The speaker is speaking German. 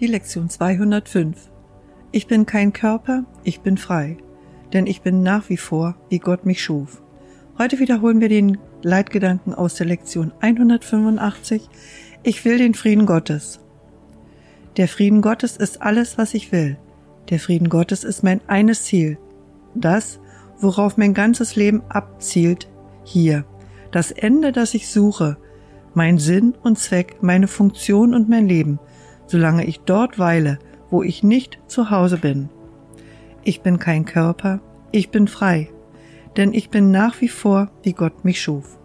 Die Lektion 205. Ich bin kein Körper, ich bin frei, denn ich bin nach wie vor, wie Gott mich schuf. Heute wiederholen wir den Leitgedanken aus der Lektion 185. Ich will den Frieden Gottes. Der Frieden Gottes ist alles, was ich will. Der Frieden Gottes ist mein eines Ziel. Das, worauf mein ganzes Leben abzielt, hier. Das Ende, das ich suche. Mein Sinn und Zweck, meine Funktion und mein Leben – solange ich dort weile, wo ich nicht zu Hause bin. Ich bin kein Körper, ich bin frei, denn ich bin nach wie vor, wie Gott mich schuf.